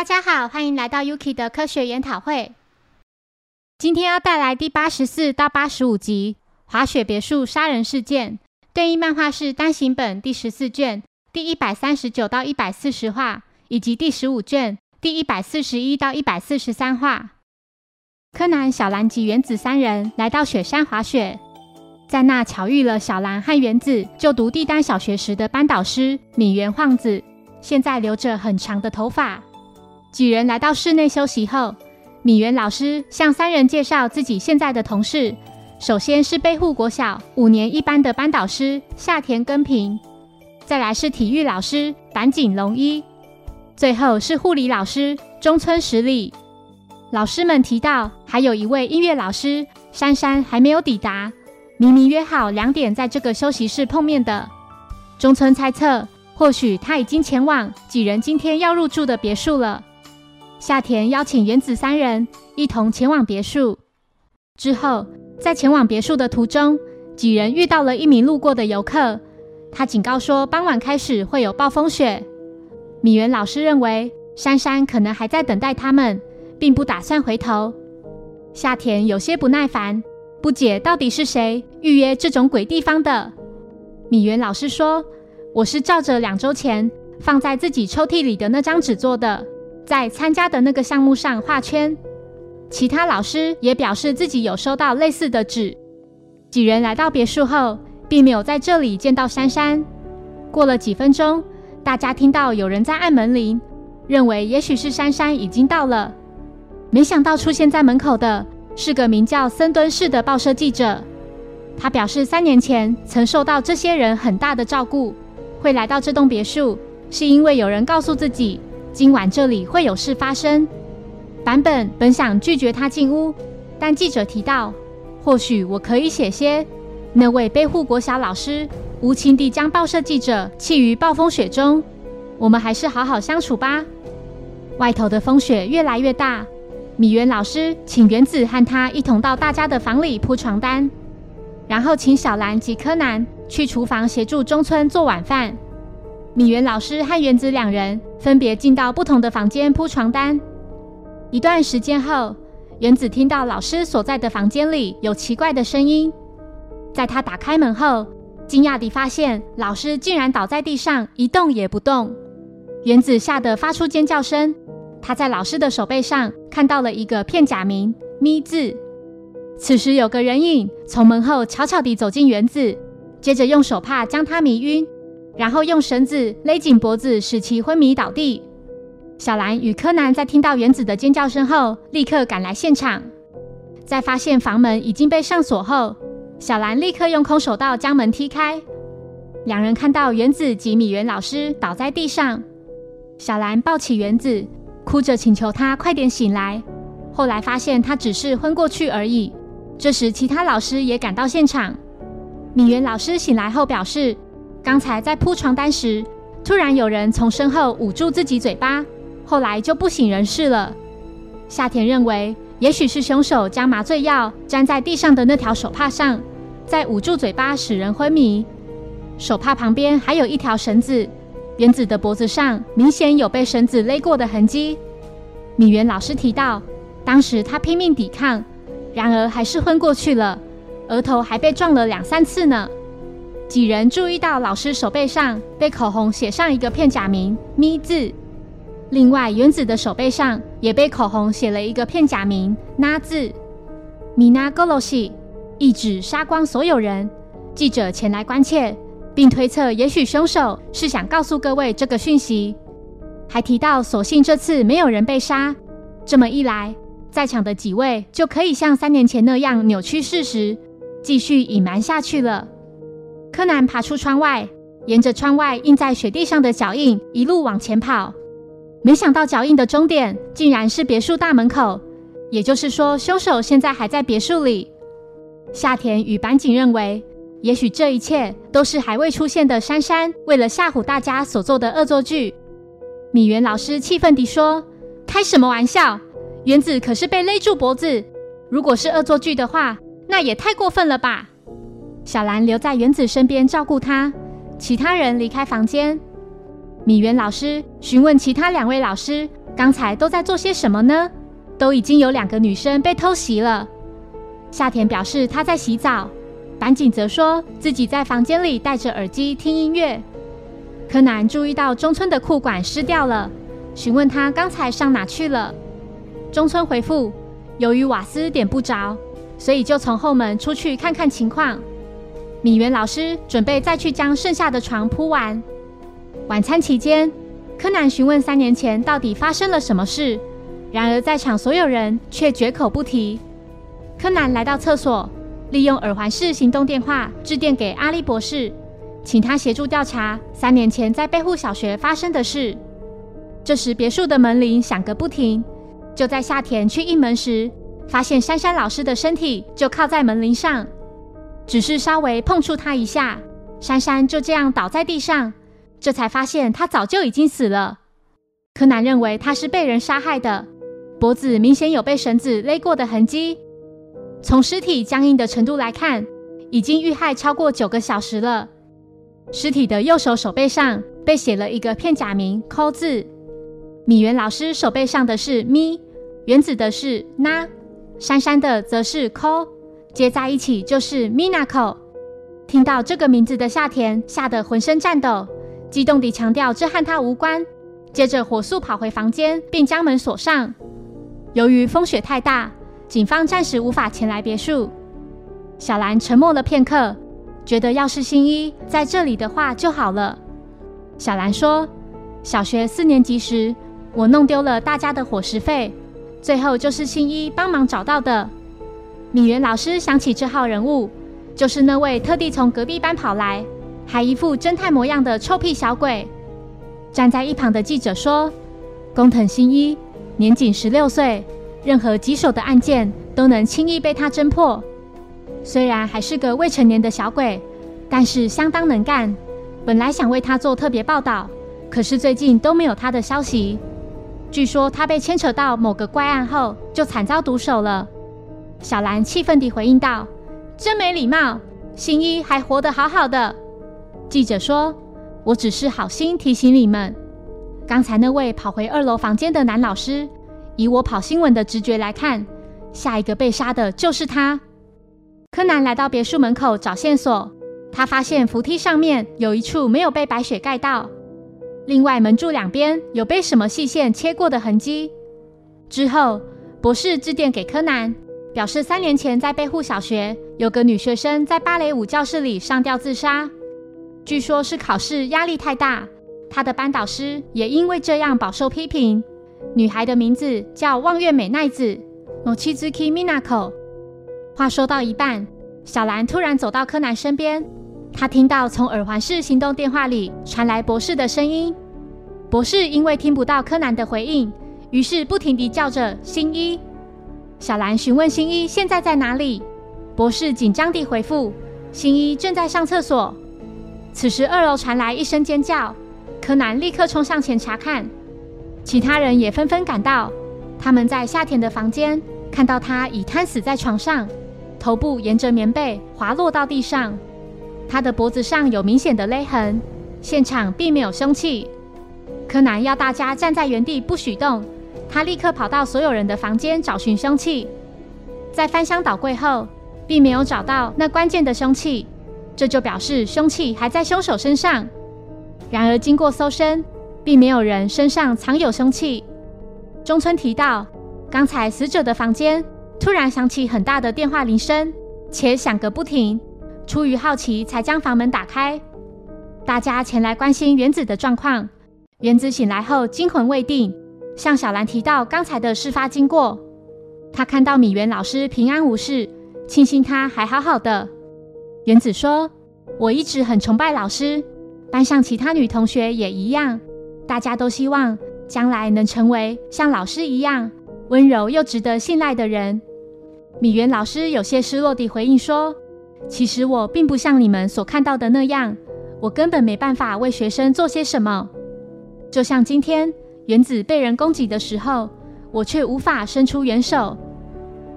大家好，欢迎来到 Yuki 的科学研讨会。今天要带来第八十四到八十五集《滑雪别墅杀人事件》对应漫画是单行本第十四卷第一百三十九到一百四十话，以及第十五卷第一百四十一到一百四十三话。柯南、小兰及原子三人来到雪山滑雪，在那巧遇了小兰和原子就读帝丹小学时的班导师米原晃子，现在留着很长的头发。几人来到室内休息后。米原老师向三人介绍自己现在的同事，首先是背户国小五年一班的班导师夏田根平，再来是体育老师板井龙一，最后是护理老师中村实里。老师们提到，还有一位音乐老师珊珊还没有抵达，明明约好两点在这个休息室碰面的。中村猜测，或许他已经前往几人今天要入住的别墅了。夏田邀请原子三人一同前往别墅。之后，在前往别墅的途中，几人遇到了一名路过的游客。他警告说，傍晚开始会有暴风雪。米原老师认为，珊珊可能还在等待他们，并不打算回头。夏田有些不耐烦，不解到底是谁预约这种鬼地方的。米原老师说：“我是照着两周前放在自己抽屉里的那张纸做的。”在参加的那个项目上画圈，其他老师也表示自己有收到类似的纸。几人来到别墅后，并没有在这里见到珊珊。过了几分钟，大家听到有人在按门铃，认为也许是珊珊已经到了。没想到出现在门口的是个名叫森敦士的报社记者。他表示，三年前曾受到这些人很大的照顾，会来到这栋别墅，是因为有人告诉自己。今晚这里会有事发生。版本本想拒绝他进屋，但记者提到，或许我可以写些那位背护国小老师无情地将报社记者弃于暴风雪中。我们还是好好相处吧。外头的风雪越来越大，米原老师请原子和他一同到大家的房里铺床单，然后请小兰及柯南去厨房协助中村做晚饭。米原老师和原子两人分别进到不同的房间铺床单。一段时间后，原子听到老师所在的房间里有奇怪的声音。在他打开门后，惊讶地发现老师竟然倒在地上一动也不动。原子吓得发出尖叫声。他在老师的手背上看到了一个片假名“咪”字。此时，有个人影从门后悄悄地走进原子，接着用手帕将他迷晕。然后用绳子勒紧脖子，使其昏迷倒地。小兰与柯南在听到原子的尖叫声后，立刻赶来现场。在发现房门已经被上锁后，小兰立刻用空手道将门踢开。两人看到原子及米原老师倒在地上，小兰抱起原子，哭着请求他快点醒来。后来发现他只是昏过去而已。这时，其他老师也赶到现场。米原老师醒来后表示。刚才在铺床单时，突然有人从身后捂住自己嘴巴，后来就不省人事了。夏田认为，也许是凶手将麻醉药粘在地上的那条手帕上，再捂住嘴巴使人昏迷。手帕旁边还有一条绳子，原子的脖子上明显有被绳子勒过的痕迹。米原老师提到，当时他拼命抵抗，然而还是昏过去了，额头还被撞了两三次呢。几人注意到老师手背上被口红写上一个片假名“咪”字，另外原子的手背上也被口红写了一个片假名“那”字。米娜·戈罗西一指杀光所有人。记者前来关切，并推测也许凶手是想告诉各位这个讯息，还提到所幸这次没有人被杀。这么一来，在场的几位就可以像三年前那样扭曲事实，继续隐瞒下去了。柯南爬出窗外，沿着窗外印在雪地上的脚印一路往前跑。没想到脚印的终点竟然是别墅大门口，也就是说，凶手现在还在别墅里。夏田与板井认为，也许这一切都是还未出现的珊珊为了吓唬大家所做的恶作剧。米原老师气愤地说：“开什么玩笑？原子可是被勒住脖子，如果是恶作剧的话，那也太过分了吧！”小兰留在原子身边照顾他，其他人离开房间。米原老师询问其他两位老师刚才都在做些什么呢？都已经有两个女生被偷袭了。夏田表示他在洗澡，板井则说自己在房间里戴着耳机听音乐。柯南注意到中村的裤管湿掉了，询问他刚才上哪去了。中村回复：由于瓦斯点不着，所以就从后门出去看看情况。米原老师准备再去将剩下的床铺完。晚餐期间，柯南询问三年前到底发生了什么事，然而在场所有人却绝口不提。柯南来到厕所，利用耳环式行动电话致电给阿笠博士，请他协助调查三年前在贝户小学发生的事。这时，别墅的门铃响个不停。就在夏田去应门时，发现珊珊老师的身体就靠在门铃上，只是稍微碰触他一下，珊珊就这样倒在地上。这才发现他早就已经死了。柯南认为他是被人杀害的，脖子明显有被绳子勒过的痕迹。从尸体僵硬的程度来看，已经遇害超过九个小时了。尸体的右手手背上被写了一个片假名“抠”字。米原老师手背上的是咪，原子的是那，珊珊的则是抠，接在一起就是 Minako。听到这个名字的夏田吓得浑身颤抖。激动地强调这和他无关，接着火速跑回房间，并将门锁上。由于风雪太大，警方暂时无法前来别墅。小兰沉默了片刻，觉得要是新一在这里的话就好了。小兰说：“小学四年级时，我弄丢了大家的伙食费，最后就是新一帮忙找到的。”米原老师想起这号人物，就是那位特地从隔壁班跑来。还一副侦探模样的臭屁小鬼。站在一旁的记者说：“工藤新一年仅十六岁，任何棘手的案件都能轻易被他侦破。虽然还是个未成年的小鬼，但是相当能干。本来想为他做特别报道，可是最近都没有他的消息。据说他被牵扯到某个怪案后，就惨遭毒手了。”小兰气愤地回应道：“真没礼貌！新一还活得好好的。”记者说：“我只是好心提醒你们，刚才那位跑回二楼房间的男老师，以我跑新闻的直觉来看，下一个被杀的就是他。”柯南来到别墅门口找线索，他发现扶梯上面有一处没有被白雪盖到，另外门柱两边有被什么细线切过的痕迹。之后，博士致电给柯南，表示三年前在贝户小学有个女学生在芭蕾舞教室里上吊自杀。据说，是考试压力太大，她的班导师也因为这样饱受批评。女孩的名字叫望月美奈子 n o c h i z u k i Minako）。话说到一半，小兰突然走到柯南身边，她听到从耳环式行动电话里传来博士的声音。博士因为听不到柯南的回应，于是不停地叫着“新一”。小兰询问新一现在在哪里，博士紧张地回复：“新一正在上厕所。”此时，二楼传来一声尖叫，柯南立刻冲上前查看，其他人也纷纷赶到。他们在夏田的房间看到他已瘫死在床上，头部沿着棉被滑落到地上，他的脖子上有明显的勒痕，现场并没有凶器。柯南要大家站在原地不许动，他立刻跑到所有人的房间找寻凶器，在翻箱倒柜后，并没有找到那关键的凶器。这就表示凶器还在凶手身上。然而，经过搜身，并没有人身上藏有凶器。中村提到，刚才死者的房间突然响起很大的电话铃声，且响个不停。出于好奇，才将房门打开。大家前来关心原子的状况。原子醒来后惊魂未定，向小兰提到刚才的事发经过。他看到米原老师平安无事，庆幸他还好好的。原子说：“我一直很崇拜老师，班上其他女同学也一样，大家都希望将来能成为像老师一样温柔又值得信赖的人。”米原老师有些失落地回应说：“其实我并不像你们所看到的那样，我根本没办法为学生做些什么。就像今天原子被人攻击的时候，我却无法伸出援手。”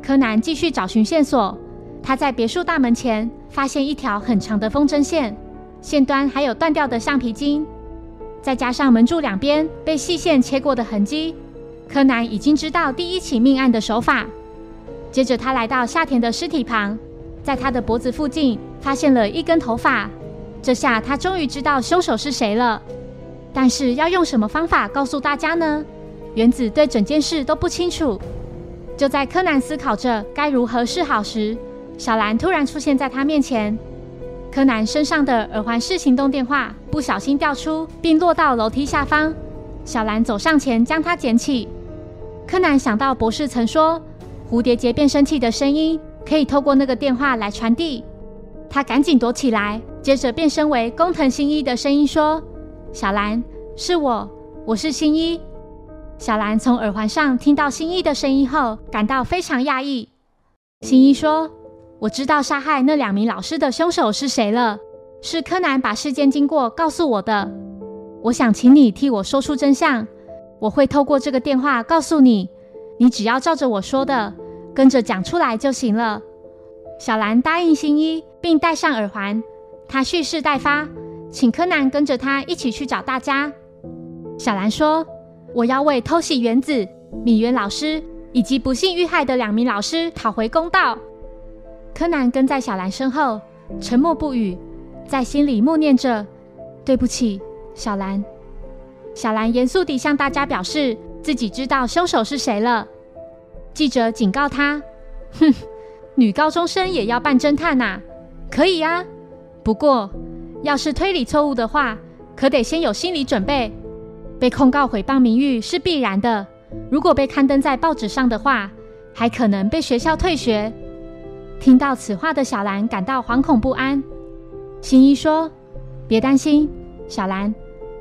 柯南继续找寻线索。他在别墅大门前发现一条很长的风筝线，线端还有断掉的橡皮筋，再加上门柱两边被细线切过的痕迹，柯南已经知道第一起命案的手法。接着，他来到夏田的尸体旁，在他的脖子附近发现了一根头发。这下他终于知道凶手是谁了。但是要用什么方法告诉大家呢？原子对整件事都不清楚。就在柯南思考着该如何是好时，小兰突然出现在他面前。柯南身上的耳环式行动电话不小心掉出，并落到楼梯下方。小兰走上前将它捡起。柯南想到博士曾说，蝴蝶结变声器的声音可以透过那个电话来传递。他赶紧躲起来，接着变身为工藤新一的声音说：“小兰，是我，我是新一。”小兰从耳环上听到新一的声音后，感到非常讶异。新一说。我知道杀害那两名老师的凶手是谁了，是柯南把事件经过告诉我的。我想请你替我说出真相，我会透过这个电话告诉你，你只要照着我说的跟着讲出来就行了。小兰答应新一，并戴上耳环。他蓄势待发，请柯南跟着他一起去找大家。小兰说：“我要为偷袭原子、米原老师以及不幸遇害的两名老师讨回公道。”柯南跟在小兰身后，沉默不语，在心里默念着：“对不起，小兰。”小兰严肃地向大家表示自己知道凶手是谁了。记者警告他：“哼，女高中生也要扮侦探呐？可以啊，不过要是推理错误的话，可得先有心理准备。被控告毁谤名誉是必然的，如果被刊登在报纸上的话，还可能被学校退学。”听到此话的小兰感到惶恐不安。新一说：“别担心，小兰，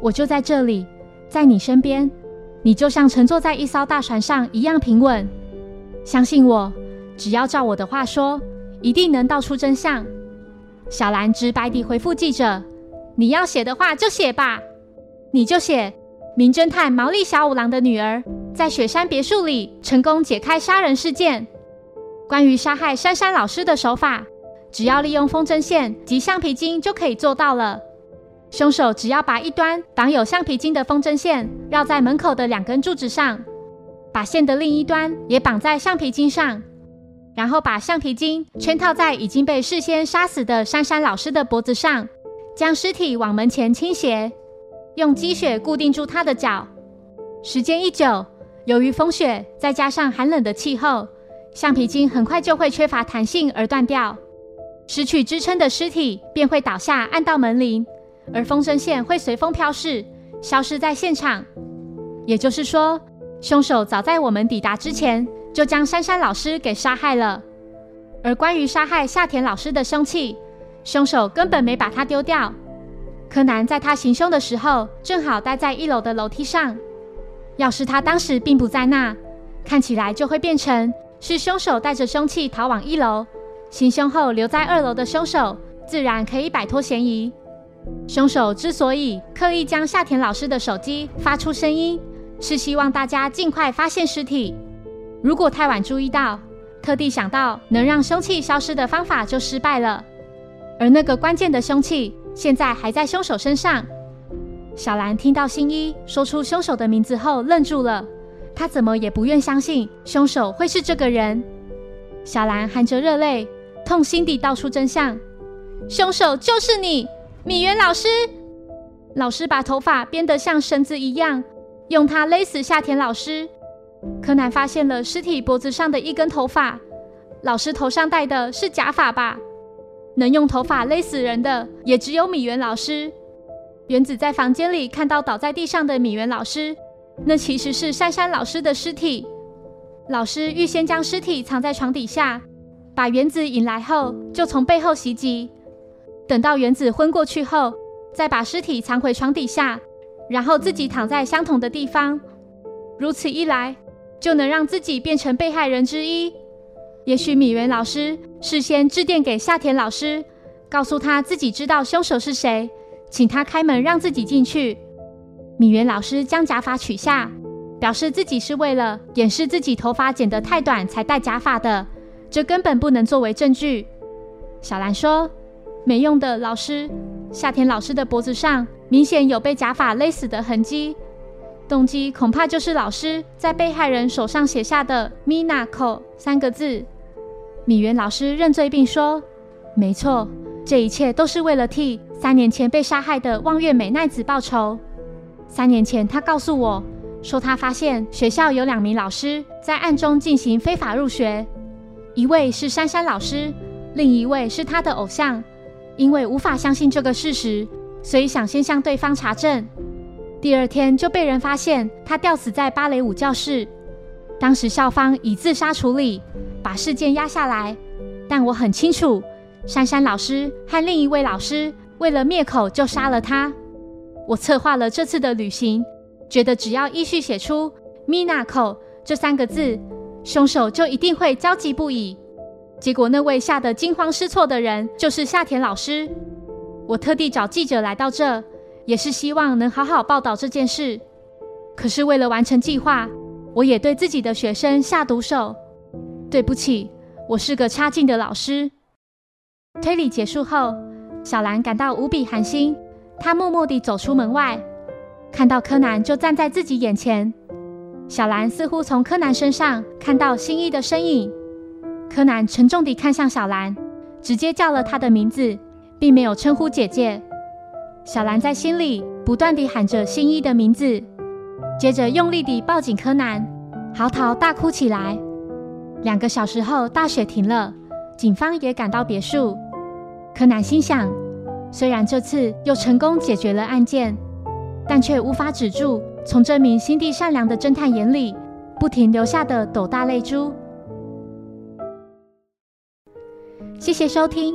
我就在这里，在你身边，你就像乘坐在一艘大船上一样平稳。相信我，只要照我的话说，一定能道出真相。”小兰直白地回复记者：“你要写的话就写吧，你就写名侦探毛利小五郎的女儿在雪山别墅里成功解开杀人事件。”关于杀害珊珊老师的手法，只要利用风筝线及橡皮筋就可以做到了。凶手只要把一端绑有橡皮筋的风筝线绕在门口的两根柱子上，把线的另一端也绑在橡皮筋上，然后把橡皮筋圈套在已经被事先杀死的珊珊老师的脖子上，将尸体往门前倾斜，用积雪固定住他的脚。时间一久，由于风雪再加上寒冷的气候。橡皮筋很快就会缺乏弹性而断掉，失去支撑的尸体便会倒下，按到门铃，而风筝线会随风飘逝，消失在现场。也就是说，凶手早在我们抵达之前就将珊珊老师给杀害了。而关于杀害夏田老师的凶器，凶手根本没把它丢掉。柯南在他行凶的时候正好待在一楼的楼梯上，要是他当时并不在那，看起来就会变成。是凶手带着凶器逃往一楼，行凶后留在二楼的凶手自然可以摆脱嫌疑。凶手之所以刻意将夏田老师的手机发出声音，是希望大家尽快发现尸体。如果太晚注意到，特地想到能让凶器消失的方法就失败了。而那个关键的凶器现在还在凶手身上。小兰听到新一说出凶手的名字后愣住了。他怎么也不愿相信凶手会是这个人。小兰含着热泪，痛心地道出真相：凶手就是你，米原老师。老师把头发编得像绳子一样，用它勒死夏田老师。柯南发现了尸体脖子上的一根头发，老师头上戴的是假发吧？能用头发勒死人的，也只有米原老师。原子在房间里看到倒在地上的米原老师。那其实是珊珊老师的尸体。老师预先将尸体藏在床底下，把原子引来后，就从背后袭击。等到原子昏过去后，再把尸体藏回床底下，然后自己躺在相同的地方。如此一来，就能让自己变成被害人之一。也许米原老师事先致电给夏田老师，告诉他自己知道凶手是谁，请他开门让自己进去。米原老师将假发取下，表示自己是为了掩饰自己头发剪得太短才戴假发的，这根本不能作为证据。小兰说：“没用的，老师。夏田老师的脖子上明显有被假发勒死的痕迹，动机恐怕就是老师在被害人手上写下的 “Minako” 三个字。米原老师认罪并说：“没错，这一切都是为了替三年前被杀害的望月美奈子报仇。三年前，他告诉我说，他发现学校有两名老师在暗中进行非法入学，一位是珊珊老师，另一位是他的偶像。因为无法相信这个事实，所以想先向对方查证。第二天就被人发现他吊死在芭蕾舞教室。当时校方以自杀处理。”把事件压下来，但我很清楚，珊珊老师和另一位老师为了灭口就杀了他。我策划了这次的旅行，觉得只要依序写出 “Minako” 这三个字，凶手就一定会焦急不已。结果那位吓得惊慌失措的人就是夏田老师。我特地找记者来到这，也是希望能好好报道这件事。可是为了完成计划，我也对自己的学生下毒手。对不起，我是个差劲的老师。推理结束后，小兰感到无比寒心。她默默地走出门外，看到柯南就站在自己眼前。小兰似乎从柯南身上看到新一的身影。柯南沉重地看向小兰，直接叫了她的名字，并没有称呼姐姐。小兰在心里不断地喊着新一的名字，接着用力地抱紧柯南，嚎啕大哭起来。两个小时后，大雪停了，警方也赶到别墅。柯南心想，虽然这次又成功解决了案件，但却无法止住从这名心地善良的侦探眼里不停流下的斗大泪珠。谢谢收听，